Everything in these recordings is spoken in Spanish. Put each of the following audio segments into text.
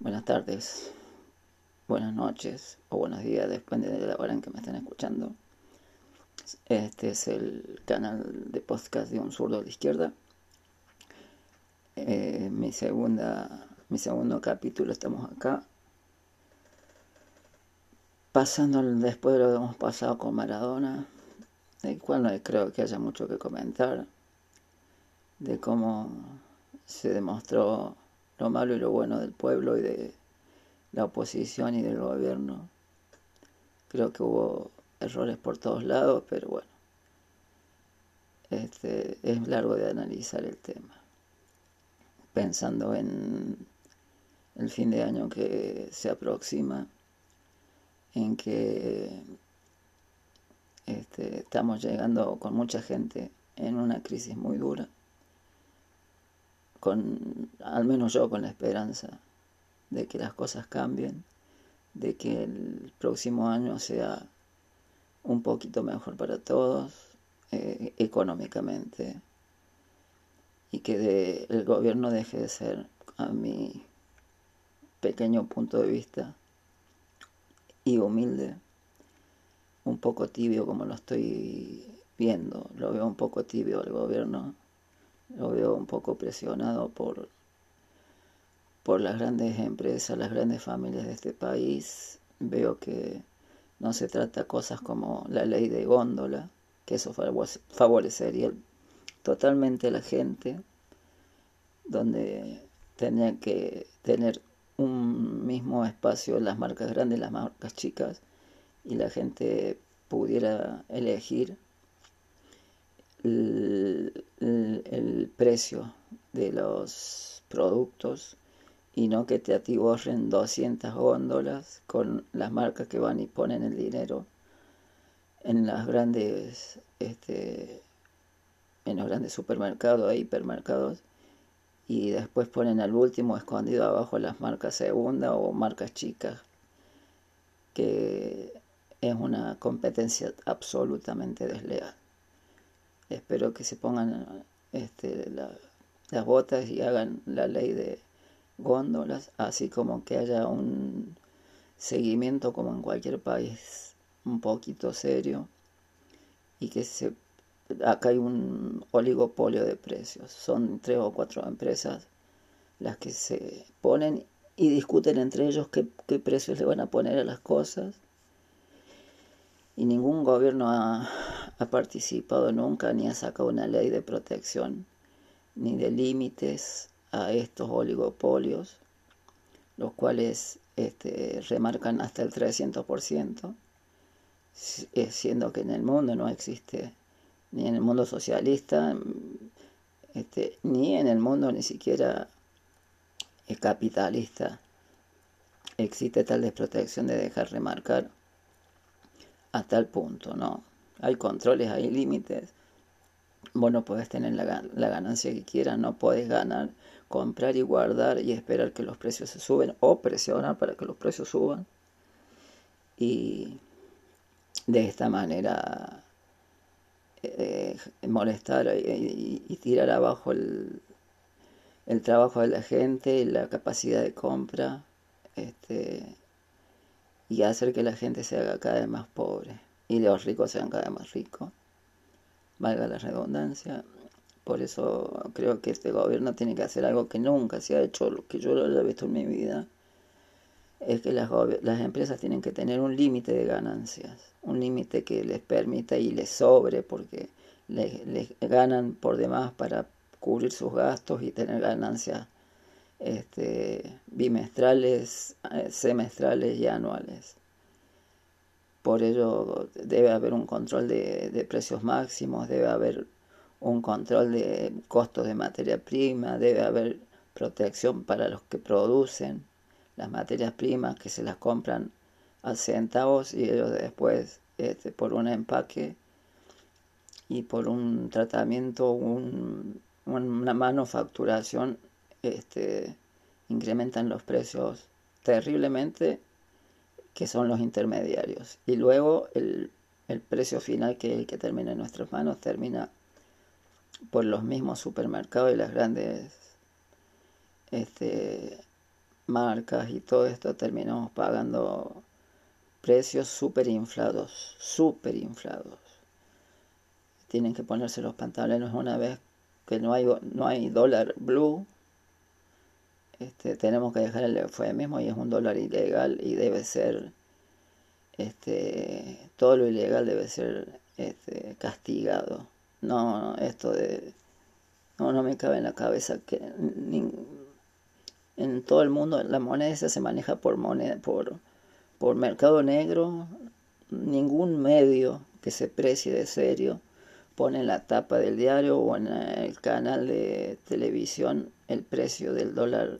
buenas tardes, buenas noches o buenos días, depende de la hora en que me estén escuchando. Este es el canal de podcast de un zurdo de la izquierda. Eh, mi segunda, mi segundo capítulo estamos acá. Pasando después de lo que hemos pasado con Maradona, del cual no creo que haya mucho que comentar, de cómo se demostró lo malo y lo bueno del pueblo y de la oposición y del gobierno. Creo que hubo errores por todos lados, pero bueno, este, es largo de analizar el tema. Pensando en el fin de año que se aproxima, en que este, estamos llegando con mucha gente en una crisis muy dura con, al menos yo con la esperanza de que las cosas cambien, de que el próximo año sea un poquito mejor para todos eh, económicamente y que el gobierno deje de ser, a mi pequeño punto de vista y humilde, un poco tibio como lo estoy viendo, lo veo un poco tibio el gobierno lo veo un poco presionado por, por las grandes empresas, las grandes familias de este país. Veo que no se trata cosas como la ley de góndola, que eso favorecería totalmente a la gente, donde tenía que tener un mismo espacio las marcas grandes y las marcas chicas, y la gente pudiera elegir el, precio de los productos y no que te atiborren 200 góndolas con las marcas que van y ponen el dinero en las grandes este, en los grandes supermercados e hipermercados y después ponen al último escondido abajo las marcas segunda o marcas chicas que es una competencia absolutamente desleal. Espero que se pongan este, las botas y hagan la ley de góndolas, así como que haya un seguimiento como en cualquier país un poquito serio y que se acá hay un oligopolio de precios. Son tres o cuatro empresas las que se ponen y discuten entre ellos qué, qué precios le van a poner a las cosas. Y ningún gobierno ha, ha participado nunca ni ha sacado una ley de protección ni de límites a estos oligopolios, los cuales este, remarcan hasta el 300%, eh, siendo que en el mundo no existe, ni en el mundo socialista, este, ni en el mundo ni siquiera capitalista, existe tal desprotección de dejar remarcar a tal punto, ¿no? Hay controles, hay límites. Vos no tener la, ganancia que quieras, no podés ganar, comprar y guardar y esperar que los precios se suben o presionar para que los precios suban. Y de esta manera eh, molestar y, y, tirar abajo el, el trabajo de la gente, la capacidad de compra, este, y hacer que la gente se haga cada vez más pobre y los ricos sean cada vez más ricos, valga la redundancia. Por eso creo que este gobierno tiene que hacer algo que nunca se ha hecho, lo que yo lo he visto en mi vida, es que las, las empresas tienen que tener un límite de ganancias, un límite que les permita y les sobre, porque les, ganan por demás para cubrir sus gastos y tener ganancias este, bimestrales, eh, semestrales y anuales. Por ello debe haber un control de, precios máximos, debe haber un control de costos de materia prima, debe haber protección para los que producen las materias primas que se las compran a centavos y ellos después este, por un empaque y por un tratamiento, un, una manufacturación, este, incrementan los precios terriblemente que son los intermediarios. Y luego el, precio final, que es el que termina en nuestras manos, termina por los mismos supermercados y las grandes este, marcas y todo esto terminamos pagando precios súper inflados, súper inflados. Tienen que ponerse los pantalones una vez que no hay, no hay dólar blue. Este, tenemos que dejar el eufemismo y es un dólar ilegal y debe ser, este, todo lo ilegal debe ser este, castigado. No, esto de, no, no me cabe en la cabeza que en todo el mundo la moneda se maneja por moneda, por, por mercado negro, ningún medio que se precie de serio pone en la tapa del diario o en el canal de televisión el precio del dólar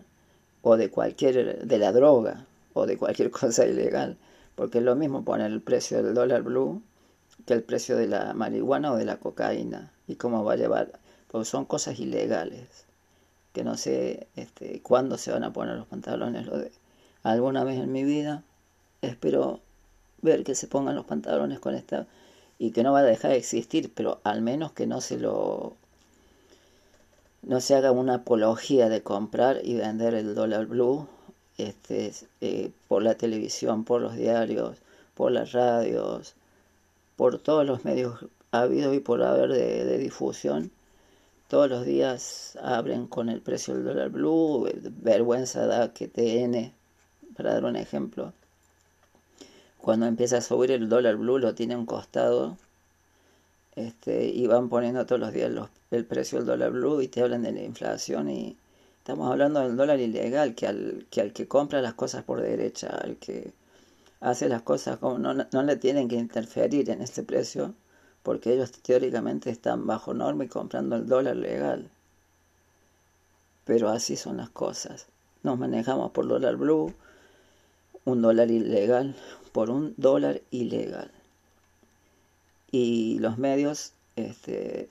o de cualquier de la droga o de cualquier cosa ilegal, porque es lo mismo poner el precio del dólar blue que el precio de la marihuana o de la cocaína y cómo va a llevar, porque son cosas ilegales que no sé este, cuándo se van a poner los pantalones. Lo de, alguna vez en mi vida espero ver que se pongan los pantalones con esta y que no va a dejar de existir, pero al menos que no se lo no se haga una apología de comprar y vender el dólar blue este, eh, por la televisión, por los diarios, por las radios, por todos los medios habidos y por haber de difusión. Todos los días abren con el precio del dólar blue, vergüenza da que TN, para dar un ejemplo, cuando empieza a subir el dólar blue lo tiene un costado este, y van poniendo todos los días el precio del dólar blue y te hablan de la inflación y estamos hablando del dólar ilegal, que al que, al que compra las cosas por derecha, al que hace las cosas como no, no le tienen que interferir en este precio, porque ellos teóricamente están bajo norma y comprando el dólar legal. Pero así son las cosas. Nos manejamos por dólar blue, un dólar ilegal, por un dólar ilegal. Y los medios este,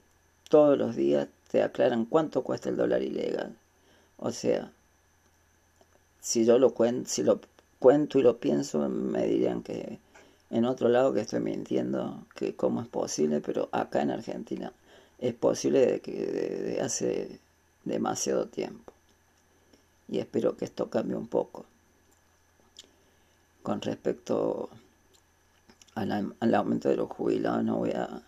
todos los días te aclaran cuánto cuesta el dólar ilegal. O sea, si yo lo cuento, si lo cuento y lo pienso, me dirían que en otro lado que estoy mintiendo, que cómo es posible, pero acá en Argentina es posible de que de, hace demasiado tiempo. Y espero que esto cambie un poco. Con respecto al, al aumento de los jubilados, no voy a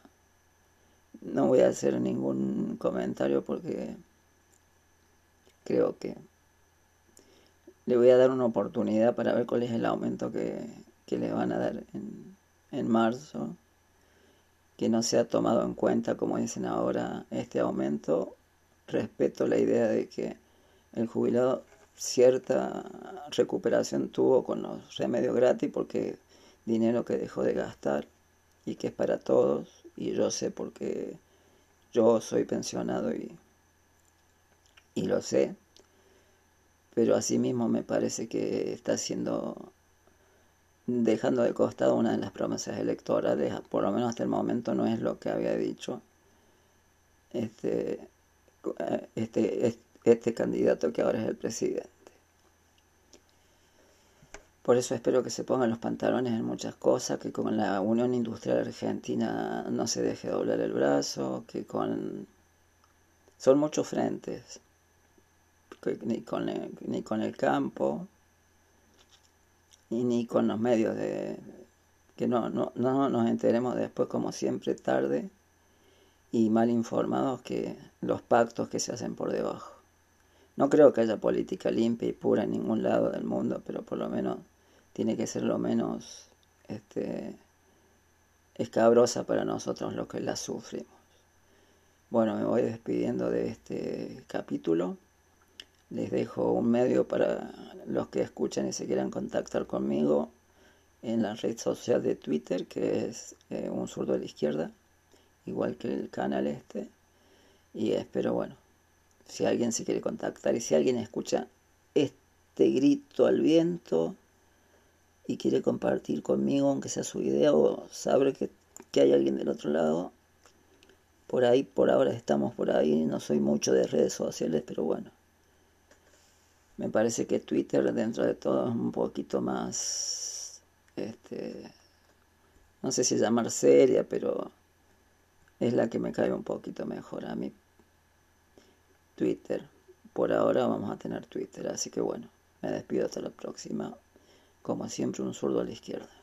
no voy a hacer ningún comentario porque creo que le voy a dar una oportunidad para ver cuál es el aumento que, que le van a dar en, en marzo, que no se ha tomado en cuenta, como dicen ahora, este aumento. Respeto la idea de que el jubilado cierta recuperación tuvo con los remedios gratis porque dinero que dejó de gastar y que es para todos y yo sé porque yo soy pensionado y, y lo sé pero asimismo me parece que está siendo dejando de costado una de las promesas electorales, por lo menos hasta el momento no es lo que había dicho este, este, este candidato que ahora es el presidente. Por eso espero que se pongan los pantalones en muchas cosas, que con la Unión Industrial Argentina no se deje doblar el brazo, que con... Son muchos frentes, ni con ni con el campo, y ni con los medios de que no, no, no nos enteremos después como siempre tarde y mal informados que los pactos que se hacen por debajo. No creo que haya política limpia y pura en ningún lado del mundo, pero por lo menos tiene que ser lo menos este, escabrosa para nosotros los que la sufrimos. Bueno, me voy despidiendo de este capítulo. Les dejo un medio para los que escuchan y se quieran contactar conmigo en la red social de Twitter, que es eh, un zurdo de la izquierda, igual que el canal este. Y espero, bueno, si alguien se quiere contactar y si alguien escucha este grito al viento y quiere compartir conmigo, aunque sea su idea, o sabe que, que hay alguien del otro lado, por ahí, por ahora estamos por ahí, no soy mucho de redes sociales, pero bueno me parece que Twitter dentro de todo es un poquito más, este, no sé si llamar seria, pero es la que me cae un poquito mejor a mí. Twitter. Por ahora vamos a tener Twitter, así que bueno. Me despido hasta la próxima. Como siempre, un zurdo a la izquierda.